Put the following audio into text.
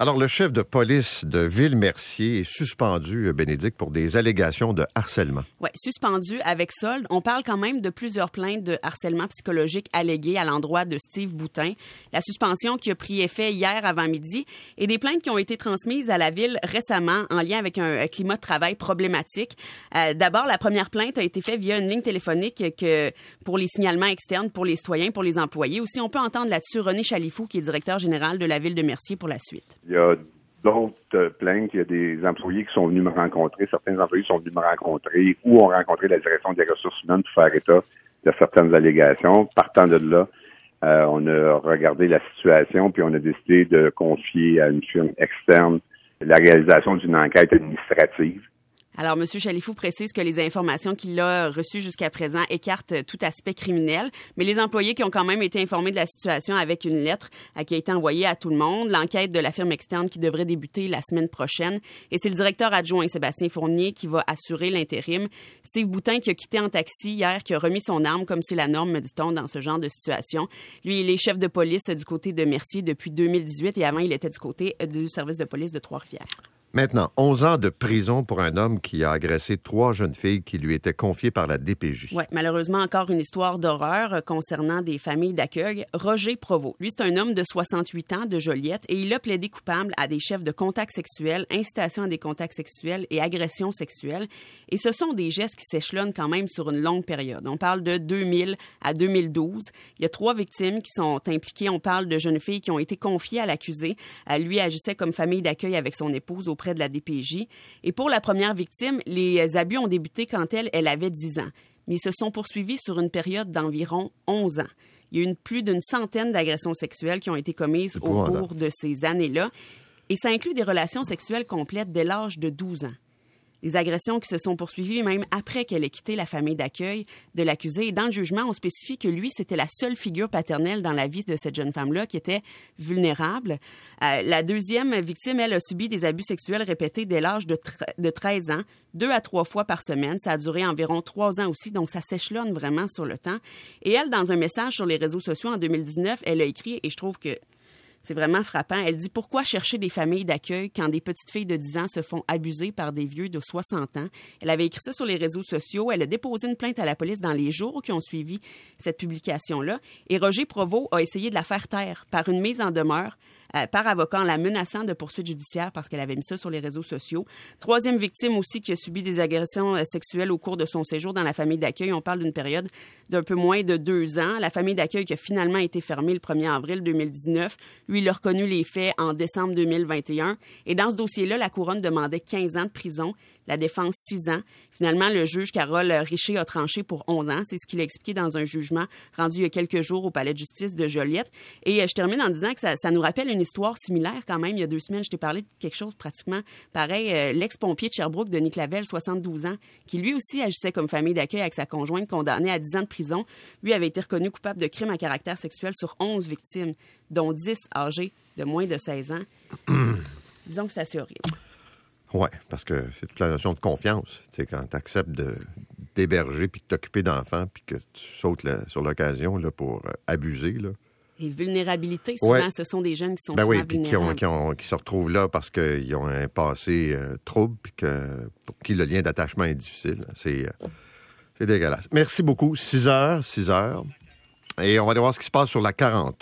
Alors, le chef de police de Ville-Mercier est suspendu, euh, Bénédicte, pour des allégations de harcèlement. Oui, suspendu avec solde. On parle quand même de plusieurs plaintes de harcèlement psychologique alléguées à l'endroit de Steve Boutin. La suspension qui a pris effet hier avant midi et des plaintes qui ont été transmises à la ville récemment en lien avec un climat de travail problématique. Euh, D'abord, la première plainte a été faite via une ligne téléphonique que pour les signalements externes pour les citoyens, pour les employés. Aussi, on peut entendre là-dessus René Chalifou, qui est directeur général de la ville de Mercier pour la suite. Il y a d'autres plaintes. Il y a des employés qui sont venus me rencontrer. Certains employés sont venus me rencontrer ou ont rencontré la direction des ressources humaines pour faire état de certaines allégations. Partant de là, euh, on a regardé la situation puis on a décidé de confier à une firme externe la réalisation d'une enquête administrative alors, M. Chalifou précise que les informations qu'il a reçues jusqu'à présent écartent tout aspect criminel, mais les employés qui ont quand même été informés de la situation avec une lettre qui a été envoyée à tout le monde, l'enquête de la firme externe qui devrait débuter la semaine prochaine, et c'est le directeur adjoint Sébastien Fournier qui va assurer l'intérim. Steve Boutin qui a quitté en taxi hier, qui a remis son arme comme c'est la norme, me dit-on, dans ce genre de situation. Lui, il est chef de police du côté de Mercier depuis 2018 et avant, il était du côté du service de police de Trois-Rivières. Maintenant, 11 ans de prison pour un homme qui a agressé trois jeunes filles qui lui étaient confiées par la DPJ. Oui, malheureusement, encore une histoire d'horreur euh, concernant des familles d'accueil. Roger Provost, lui, c'est un homme de 68 ans de Joliette et il a plaidé coupable à des chefs de contacts sexuels, incitation à des contacts sexuels et agressions sexuelles. Et ce sont des gestes qui s'échelonnent quand même sur une longue période. On parle de 2000 à 2012. Il y a trois victimes qui sont impliquées. On parle de jeunes filles qui ont été confiées à l'accusé. Euh, lui agissait comme famille d'accueil avec son épouse auprès de la DPJ. Et pour la première victime, les abus ont débuté quand elle, elle avait 10 ans. Mais ils se sont poursuivis sur une période d'environ 11 ans. Il y a eu plus d'une centaine d'agressions sexuelles qui ont été commises au cours de ces années-là. Et ça inclut des relations sexuelles complètes dès l'âge de 12 ans. Les agressions qui se sont poursuivies même après qu'elle ait quitté la famille d'accueil de l'accusé. Et dans le jugement, on spécifie que lui, c'était la seule figure paternelle dans la vie de cette jeune femme-là qui était vulnérable. Euh, la deuxième victime, elle, a subi des abus sexuels répétés dès l'âge de, de 13 ans, deux à trois fois par semaine. Ça a duré environ trois ans aussi, donc ça s'échelonne vraiment sur le temps. Et elle, dans un message sur les réseaux sociaux en 2019, elle a écrit, et je trouve que c'est vraiment frappant. Elle dit pourquoi chercher des familles d'accueil quand des petites filles de 10 ans se font abuser par des vieux de 60 ans? Elle avait écrit ça sur les réseaux sociaux. Elle a déposé une plainte à la police dans les jours qui ont suivi cette publication-là. Et Roger Provost a essayé de la faire taire par une mise en demeure euh, par avocat la menaçant de poursuites judiciaires parce qu'elle avait mis ça sur les réseaux sociaux. Troisième victime aussi qui a subi des agressions euh, sexuelles au cours de son séjour dans la famille d'accueil. On parle d'une période d'un peu moins de deux ans. La famille d'accueil qui a finalement été fermée le 1er avril 2019. Lui, il a reconnu les faits en décembre 2021. Et dans ce dossier-là, la couronne demandait 15 ans de prison la défense 6 ans. Finalement, le juge Carole Richer a tranché pour 11 ans. C'est ce qu'il a expliqué dans un jugement rendu il y a quelques jours au palais de justice de Joliette. Et euh, je termine en disant que ça, nous rappelle une histoire similaire quand même. Il y a deux semaines, je t'ai parlé de quelque chose pratiquement pareil. Euh, l'ex-pompier de Sherbrooke, Denis Clavel, 72 ans, qui lui aussi agissait comme famille d'accueil avec sa conjointe condamnée à 10 ans de prison. Lui avait été reconnu coupable de crimes à caractère sexuel sur 11 victimes, dont 10 âgées de moins de 16 ans. Disons que c'est assez horrible. Oui, parce que c'est toute la notion de confiance. Tu sais, quand tu acceptes de d'héberger puis de t'occuper d'enfants puis que tu sautes sur l'occasion là, pour euh, abuser. Là. Et vulnérabilité, souvent, ce sont des jeunes qui sont ben oui, puis qui, qui, se retrouvent là parce qu'ils ont un passé euh, trouble puis que, pour qui le lien d'attachement est difficile. C'est, euh, c'est dégueulasse. Merci beaucoup. 6 heures, 6 heures. Et on va aller voir ce qui se passe sur la 40.